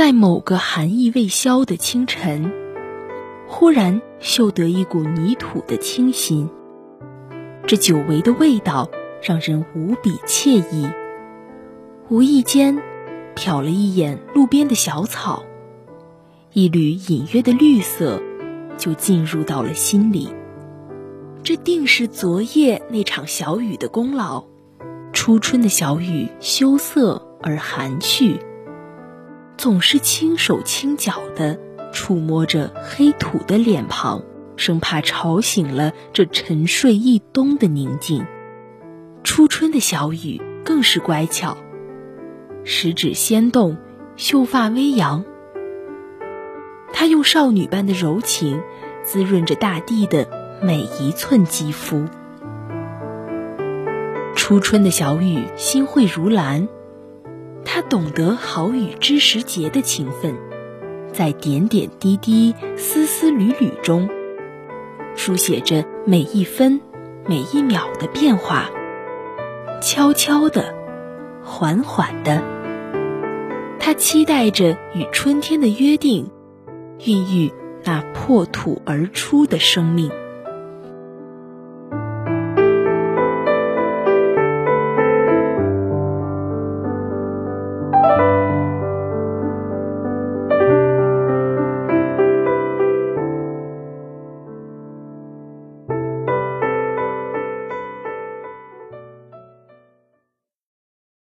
在某个寒意未消的清晨，忽然嗅得一股泥土的清新。这久违的味道让人无比惬意。无意间，瞟了一眼路边的小草，一缕隐约的绿色就进入到了心里。这定是昨夜那场小雨的功劳。初春的小雨羞涩而含蓄，总是轻手轻脚地触摸着黑土的脸庞。生怕吵醒了这沉睡一冬的宁静。初春的小雨更是乖巧，十指纤动，秀发微扬。它用少女般的柔情，滋润着大地的每一寸肌肤。初春的小雨心会如兰，懂得好雨知时节的情分，在点点滴滴、丝丝缕缕中。书写着每一分、每一秒的变化，悄悄的、缓缓的，他期待着与春天的约定，孕育那破土而出的生命。